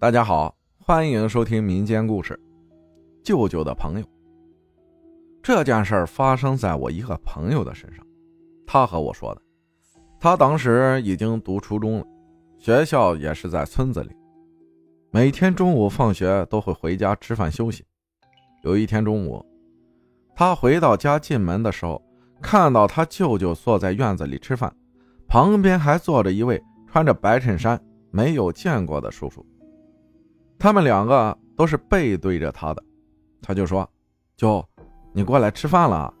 大家好，欢迎收听民间故事。舅舅的朋友，这件事儿发生在我一个朋友的身上。他和我说的，他当时已经读初中了，学校也是在村子里，每天中午放学都会回家吃饭休息。有一天中午，他回到家进门的时候，看到他舅舅坐在院子里吃饭，旁边还坐着一位穿着白衬衫、没有见过的叔叔。他们两个都是背对着他的，他就说：“舅，你过来吃饭了。”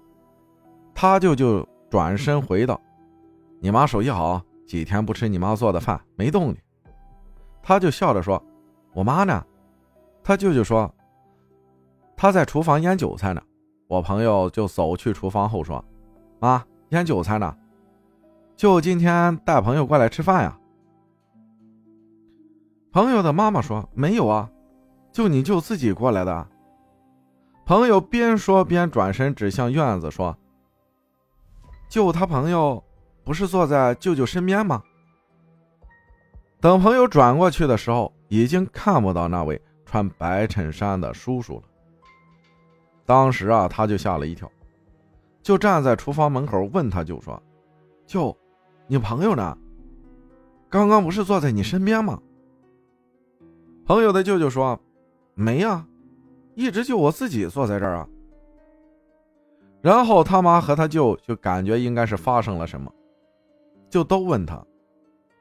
他舅舅转身回道：“你妈手艺好，几天不吃你妈做的饭没动力。”他就笑着说：“我妈呢？”他舅舅说：“他在厨房腌韭菜呢。”我朋友就走去厨房后说：“妈，腌韭菜呢，就今天带朋友过来吃饭呀。”朋友的妈妈说：“没有啊，就你舅自己过来的。”朋友边说边转身指向院子说：“舅他朋友不是坐在舅舅身边吗？”等朋友转过去的时候，已经看不到那位穿白衬衫的叔叔了。当时啊，他就吓了一跳，就站在厨房门口问他舅说：“舅，你朋友呢？刚刚不是坐在你身边吗？”朋友的舅舅说：“没呀，一直就我自己坐在这儿啊。”然后他妈和他舅就感觉应该是发生了什么，就都问他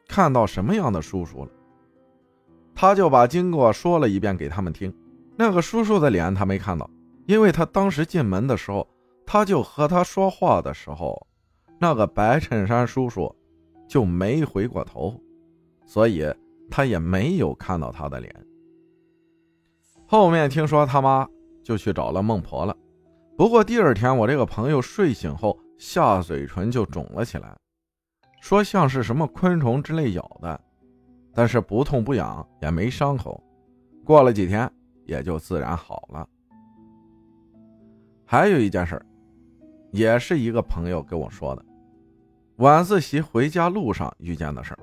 看到什么样的叔叔了。他就把经过说了一遍给他们听。那个叔叔的脸他没看到，因为他当时进门的时候，他就和他说话的时候，那个白衬衫叔叔就没回过头，所以。他也没有看到他的脸。后面听说他妈就去找了孟婆了，不过第二天我这个朋友睡醒后下嘴唇就肿了起来，说像是什么昆虫之类咬的，但是不痛不痒也没伤口，过了几天也就自然好了。还有一件事也是一个朋友跟我说的，晚自习回家路上遇见的事儿。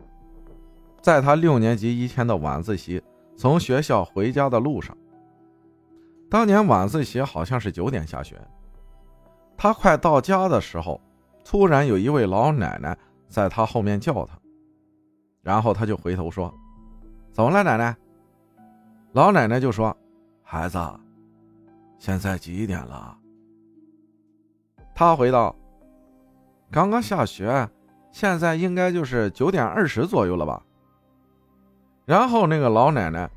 在他六年级一天的晚自习，从学校回家的路上，当年晚自习好像是九点下学。他快到家的时候，突然有一位老奶奶在他后面叫他，然后他就回头说：“怎么了，奶奶？”老奶奶就说：“孩子，现在几点了？”他回道：“刚刚下学，现在应该就是九点二十左右了吧。”然后那个老奶奶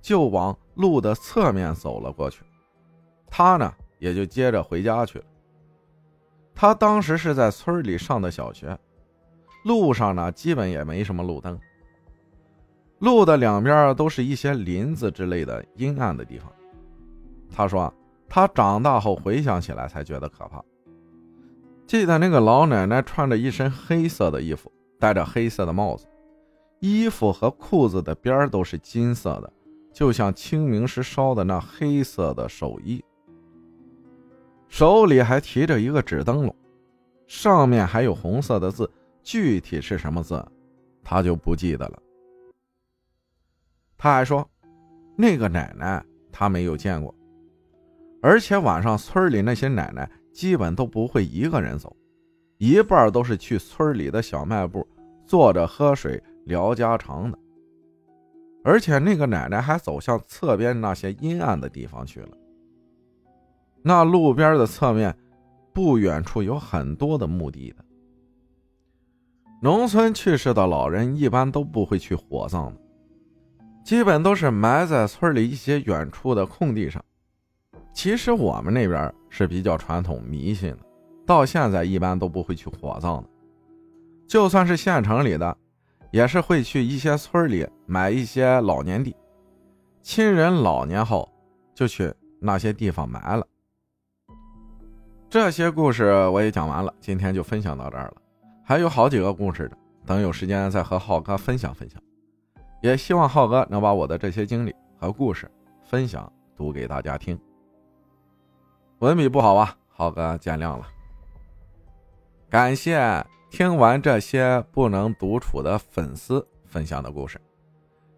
就往路的侧面走了过去，她呢也就接着回家去了。他当时是在村里上的小学，路上呢基本也没什么路灯，路的两边都是一些林子之类的阴暗的地方。他说他长大后回想起来才觉得可怕。记得那个老奶奶穿着一身黑色的衣服，戴着黑色的帽子。衣服和裤子的边都是金色的，就像清明时烧的那黑色的手艺。手里还提着一个纸灯笼，上面还有红色的字，具体是什么字，他就不记得了。他还说，那个奶奶他没有见过，而且晚上村里那些奶奶基本都不会一个人走，一半都是去村里的小卖部坐着喝水。聊家常的，而且那个奶奶还走向侧边那些阴暗的地方去了。那路边的侧面，不远处有很多的墓地的。农村去世的老人一般都不会去火葬的，基本都是埋在村里一些远处的空地上。其实我们那边是比较传统迷信的，到现在一般都不会去火葬的，就算是县城里的。也是会去一些村里买一些老年地，亲人老年后就去那些地方埋了。这些故事我也讲完了，今天就分享到这儿了。还有好几个故事呢，等有时间再和浩哥分享分享。也希望浩哥能把我的这些经历和故事分享读给大家听。文笔不好啊，浩哥见谅了。感谢。听完这些不能独处的粉丝分享的故事，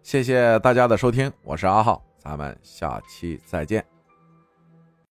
谢谢大家的收听，我是阿浩，咱们下期再见。